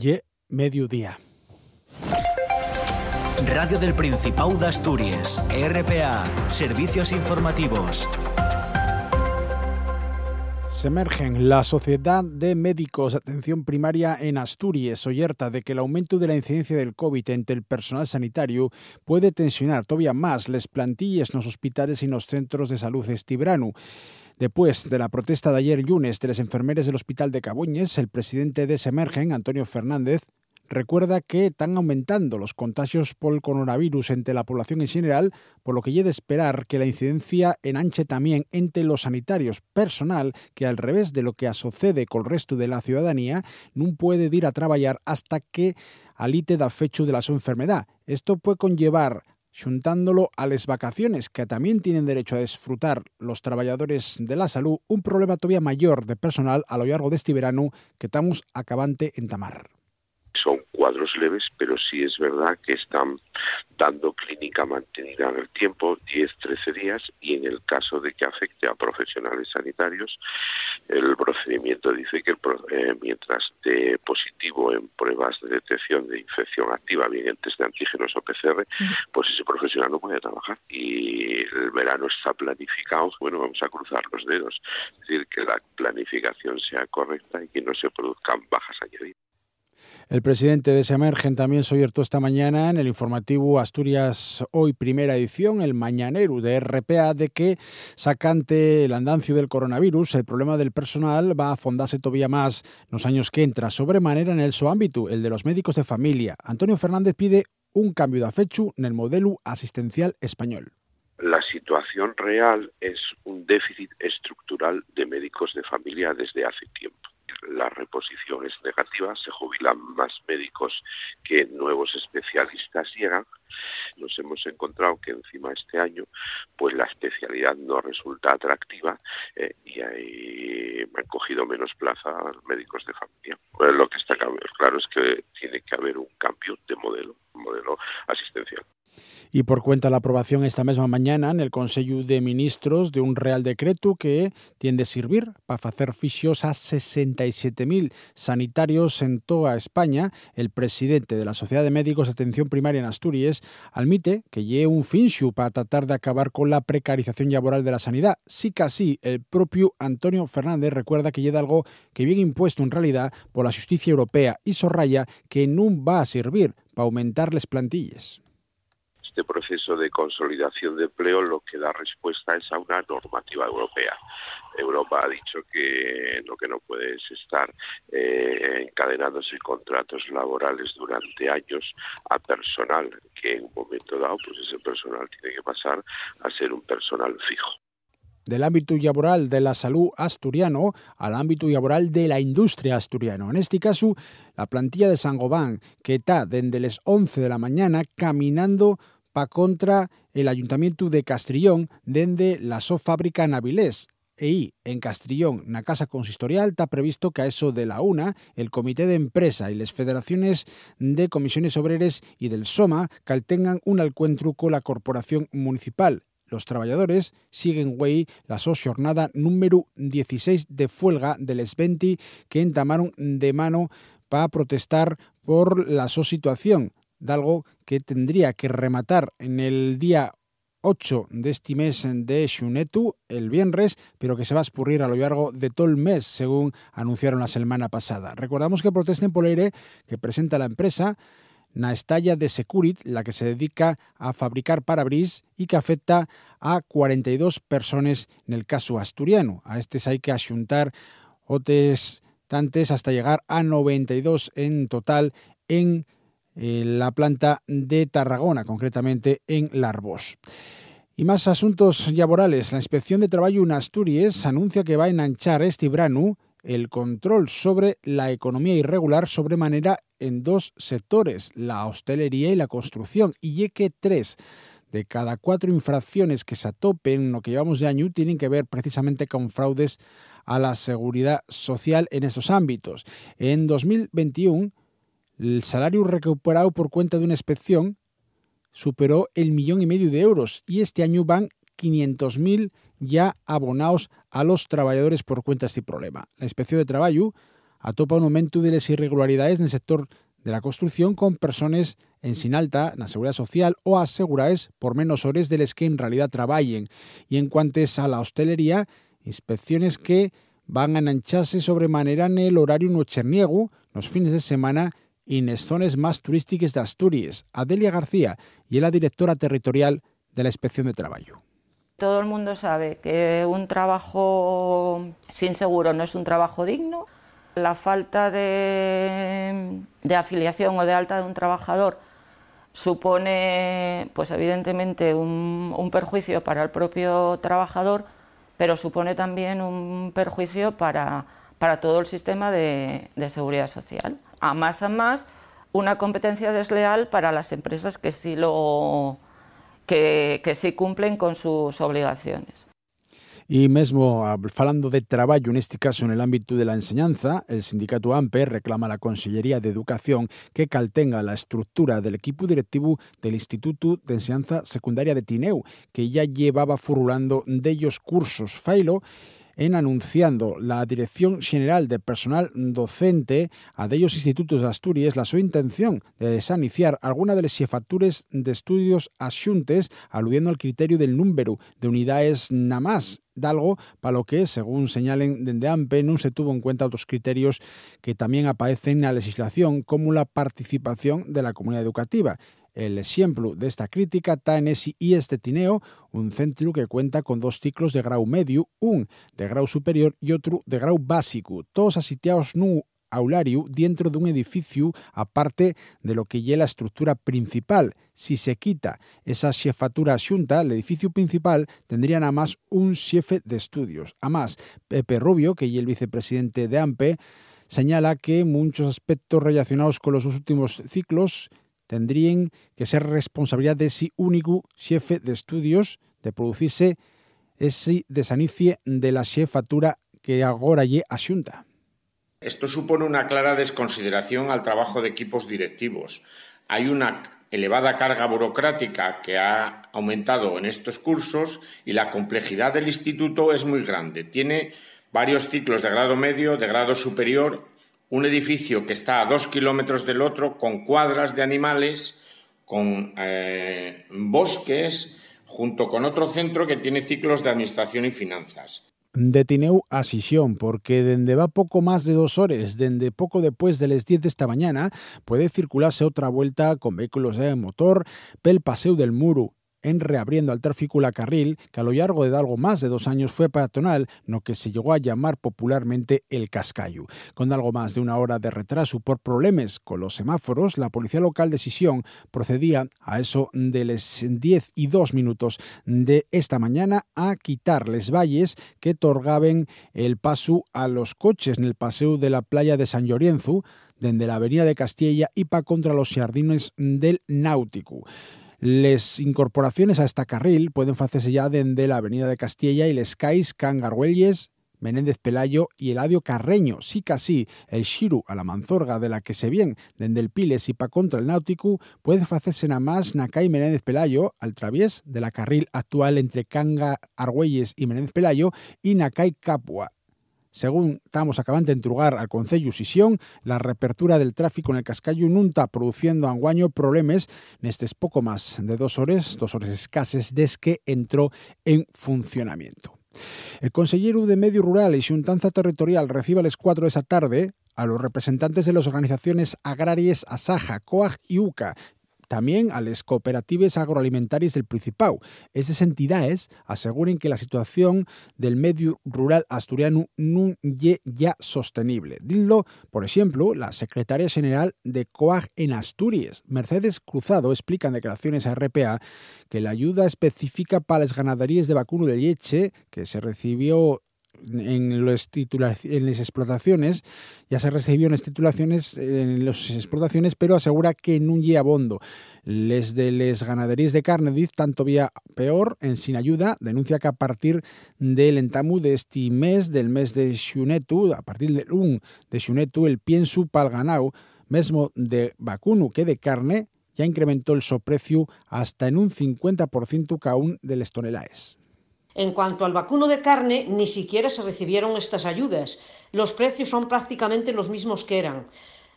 y mediodía. Radio del Principado de Asturias, RPA, Servicios Informativos. Se emergen la Sociedad de Médicos de Atención Primaria en Asturias, oyerta de que el aumento de la incidencia del COVID entre el personal sanitario puede tensionar todavía más las plantillas en los hospitales y en los centros de salud estibranu. Después de la protesta de ayer lunes de las enfermeras del Hospital de Cabuñes, el presidente de Semergen, Antonio Fernández, recuerda que están aumentando los contagios por el coronavirus entre la población en general, por lo que llega de esperar que la incidencia enanche también entre los sanitarios personal, que al revés de lo que sucede con el resto de la ciudadanía, no puede ir a trabajar hasta que alite da fecho de la su enfermedad. Esto puede conllevar juntándolo a las vacaciones que también tienen derecho a disfrutar los trabajadores de la salud, un problema todavía mayor de personal a lo largo de este verano que estamos acabante en Tamar son cuadros leves, pero sí es verdad que están dando clínica mantenida en el tiempo, 10-13 días, y en el caso de que afecte a profesionales sanitarios, el procedimiento dice que eh, mientras de positivo en pruebas de detección de infección activa, bien en test de antígenos o PCR, pues ese profesional no puede trabajar. Y el verano está planificado, bueno, vamos a cruzar los dedos, es decir, que la planificación sea correcta y que no se produzcan bajas añadidas. El presidente de Semergen también se oyertó esta mañana en el informativo Asturias Hoy Primera Edición, el mañanero de RPA, de que sacante el andancio del coronavirus, el problema del personal va a fondarse todavía más los años que entra, sobremanera en el su ámbito, el de los médicos de familia. Antonio Fernández pide un cambio de afechu en el modelo asistencial español. La situación real es un déficit estructural de médicos de familia desde hace tiempo la reposición es negativa, se jubilan más médicos que nuevos especialistas llegan. Nos hemos encontrado que encima este año pues la especialidad no resulta atractiva eh, y hay, han cogido menos plaza médicos de familia. lo que está claro es que tiene que haber un cambio de modelo, modelo asistencial y por cuenta la aprobación esta misma mañana en el Consejo de Ministros de un Real Decreto que tiende a servir para hacer fisios a 67.000 sanitarios en toda España. El presidente de la Sociedad de Médicos de Atención Primaria en Asturias admite que lleve un finchu para tratar de acabar con la precarización laboral de la sanidad. Sí casi el propio Antonio Fernández recuerda que lleva algo que viene impuesto en realidad por la justicia europea y sorraya que no va a servir para aumentar las plantillas este proceso de consolidación de empleo lo que da respuesta es a una normativa europea. Europa ha dicho que lo que no puede es estar eh, encadenándose contratos laborales durante años a personal que en un momento dado pues ese personal tiene que pasar a ser un personal fijo del ámbito laboral de la salud asturiano al ámbito laboral de la industria asturiano. En este caso, la plantilla de Sangobán, que está desde las 11 de la mañana caminando pa contra el Ayuntamiento de Castrillón dende la so fábrica Navilés. E en Castrillón, na Casa Consistorial, está previsto que a eso de la una, el Comité de Empresa y las federaciones de comisiones obreras y del SOMA caltengan un encuentro con la Corporación Municipal. Los trabajadores siguen güey la so jornada número 16 de fuelga del S20 que entamaron de mano para protestar por la so situación de algo que tendría que rematar en el día 8 de este mes de Xunetu, el viernes, pero que se va a escurrir a lo largo de todo el mes, según anunciaron la semana pasada. Recordamos que Protesten Poleire, que presenta la empresa, na estalla de Securit, la que se dedica a fabricar parabris y que afecta a 42 personas en el caso asturiano. A estos hay que asuntar otros tantes hasta llegar a 92 en total en la planta de Tarragona, concretamente en Larbos. Y más asuntos laborales. La Inspección de Trabajo en Asturias anuncia que va a enanchar este verano el control sobre la economía irregular sobremanera en dos sectores, la hostelería y la construcción, y que tres de cada cuatro infracciones que se atopen en lo que llevamos de año tienen que ver precisamente con fraudes a la seguridad social en esos ámbitos. En 2021 el salario recuperado por cuenta de una inspección superó el millón y medio de euros y este año van 500.000 ya abonados a los trabajadores por cuenta de este problema. La Inspección de Trabajo atopa un aumento de las irregularidades en el sector de la construcción con personas en sin alta la seguridad social o aseguradas por menos horas de las que en realidad trabajen. Y en cuanto a la hostelería, inspecciones que van a enancharse sobremanera en el horario no cherniego, los fines de semana y en más turísticas de Asturias. Adelia García y es la directora territorial de la Inspección de Trabajo. Todo el mundo sabe que un trabajo sin seguro no es un trabajo digno. La falta de, afiliación o de alta de un trabajador supone, pues evidentemente, un, perjuicio para el propio trabajador, pero supone también un perjuicio para, todo el sistema de seguridad social. A más a más, una competencia desleal para las empresas que sí lo que, que sí cumplen con sus obligaciones. Y mesmo falando de trabajo, en este caso el ámbito de la enseñanza, el sindicato AMPE reclama a la Consellería de Educación que caltenga la estructura del equipo directivo del Instituto de Enseñanza Secundaria de Tineu, que ya llevaba furulando de ellos cursos failo en anunciando la Dirección General de Personal Docente a de ellos institutos de Asturias la su intención de desaniciar alguna de las jefaturas de estudios asuntes aludiendo al criterio del número de unidades nada más algo para lo que, según señalen desde AMPE, no se tuvo en cuenta otros criterios que también aparecen en la legislación, como la participación de la comunidad educativa. El ejemplo de esta crítica está en ese IES de Tineo, un centro que cuenta con dos ciclos de grado medio, un de grado superior y otro de grado básico, todos asitiados un aulario dentro de un edificio aparte de lo que es la estructura principal. Si se quita esa jefatura asunta, el edificio principal tendría nada más un jefe de estudios. Además, Pepe Rubio, que es el vicepresidente de AMPE, señala que muchos aspectos relacionados con los últimos ciclos tendrían que ser responsabilidad de ese único jefe de estudios de producirse ese desanicie de la jefatura que ahora lle asunta. Esto supone una clara desconsideración al trabajo de equipos directivos. Hay una elevada carga burocrática que ha aumentado en estos cursos y la complejidad del instituto es muy grande. Tiene varios ciclos de grado medio, de grado superior un edificio que está a dos kilómetros del otro, con cuadras de animales, con eh, bosques, junto con otro centro que tiene ciclos de administración y finanzas. Detineu a Sisión, porque dende va poco más de dos horas, dende poco después de las 10 de esta mañana, puede circularse otra vuelta con vehículos de motor pel Paseo del Muro, en reabriendo al tráfico la carril, que a lo largo de algo más de dos años fue peatonal, lo que se llegó a llamar popularmente el Cascayu. Con algo más de una hora de retraso por problemas con los semáforos, la policía local de Sisión procedía a eso de las 10 y 2 minutos de esta mañana a quitar les valles que torgaben el paso a los coches en el paseo de la playa de San Llorenzo, desde la avenida de Castilla y pa contra los jardines del Náutico. Les incorporaciones a esta carril pueden hacerse ya desde la Avenida de Castilla y les Cais, Cangarhuelles, Menéndez Pelayo y Eladio Carreño. Sí casi el Shiru a la Manzorga de la que se viene desde el Piles y pa contra el Náutico puede hacerse nada más Nacay Menéndez Pelayo al través de la carril actual entre Canga Argüelles y Menéndez Pelayo y Nacay Capua. Según estamos acabando de entrugar al Concello Sisión, la reapertura del tráfico en el Cascayo no está produciendo anguaño problemas nestes poco más de dos horas, dos horas escasas desde que entró en funcionamiento. El consejero de Medio Rural y Xuntanza Territorial recibe a las 4 de esa tarde a los representantes de las organizaciones agrarias Asaja, COAG y UCA también a las cooperativas agroalimentarias del Principado. Estas entidades aseguren que la situación del medio rural asturiano no es ya sostenible. Dildo, por ejemplo, la secretaria general de COAG en Asturias, Mercedes Cruzado, explica en declaraciones a RPA que la ayuda específica para las ganaderías de vacuno de leche que se recibió en, los en las explotaciones, ya se recibió en las titulaciones en las explotaciones, pero asegura que no llega abondo. Les de les ganaderías de carne diz tanto vía peor en sin ayuda, denuncia que a partir del entamu de este mes, del mes de Xunetu, a partir del 1 de Xunetu, el pienso pal ganado, mesmo de vacuno que de carne, ya incrementó el soprecio hasta en un 50% cada un de les tonelaes. En cuanto al vacuno de carne, ni siquiera se recibieron estas ayudas. los precios son prácticamente los mismos que eran.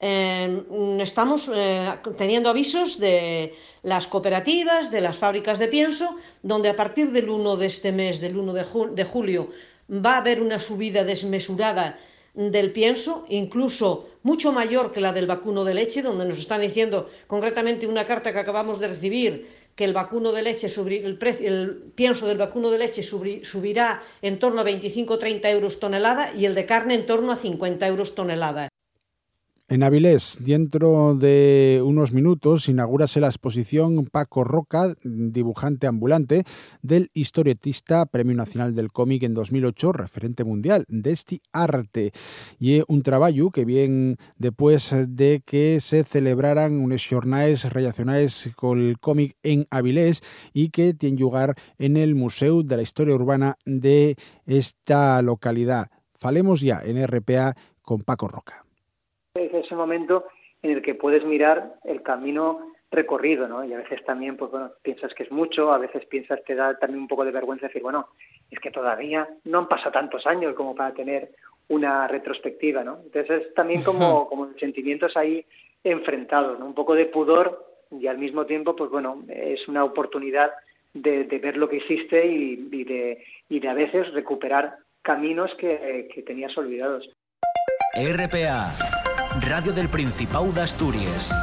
Em, estamos eh, teniendo avisos de las cooperativas, de las fábricas de pienso, donde a partir del 1 de este mes, del 1 de, julio, va a haber una subida desmesurada del pienso, incluso mucho mayor que la del vacuno de leche, donde nos están diciendo concretamente una carta que acabamos de recibir que el vacuno de leche, el, el pienso del vacuno de leche subirá en torno a 25-30 euros tonelada y el de carne en torno a 50 euros tonelada. En Avilés, dentro de unos minutos, inaugurase la exposición Paco Roca, dibujante ambulante, del historietista Premio Nacional del Cómic en 2008, referente mundial de este arte. Y un trabajo que viene después de que se celebraran unos jornales relacionados con el cómic en Avilés y que tiene lugar en el Museo de la Historia Urbana de esta localidad. Falemos ya en RPA con Paco Roca ese momento en el que puedes mirar el camino recorrido, ¿no? Y a veces también, pues bueno, piensas que es mucho, a veces piensas, te da también un poco de vergüenza decir, bueno, es que todavía no han pasado tantos años como para tener una retrospectiva, ¿no? Entonces es también como, como sentimientos ahí enfrentados, ¿no? Un poco de pudor y al mismo tiempo, pues bueno, es una oportunidad de, ver lo que hiciste y, de, y de a veces recuperar caminos que, que tenías olvidados. RPA Radio del Principado de Asturias.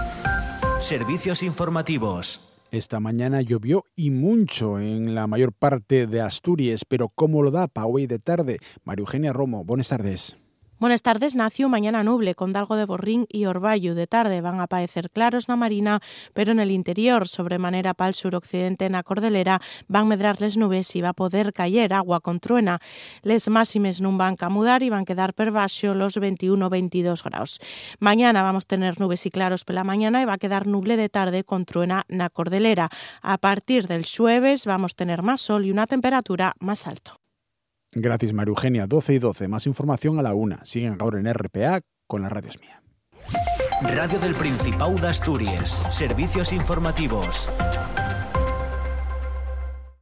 Servicios informativos. Esta mañana llovió y mucho en la mayor parte de Asturias, pero ¿cómo lo da para hoy de tarde? María Eugenia Romo, buenas tardes. Buenas tardes, Nacio. Mañana nuble, con dalgo de borrín y orvallo. De tarde van a aparecer claros na marina, pero en el interior, sobremanera pal suroccidente na Cordelera, van medrar les nubes y va a poder caer agua con truena. Les máximes non van a mudar y van a quedar per baixo los 21-22 grados. Mañana vamos a tener nubes y claros pela mañana y va a quedar nuble de tarde con truena na Cordelera. A partir del jueves vamos a tener más sol y una temperatura más alta. Gracias, María Eugenia. 12 y 12. Más información a la una. Siguen ahora en RPA con la radio mía. Radio del Principado de Asturias. Servicios informativos.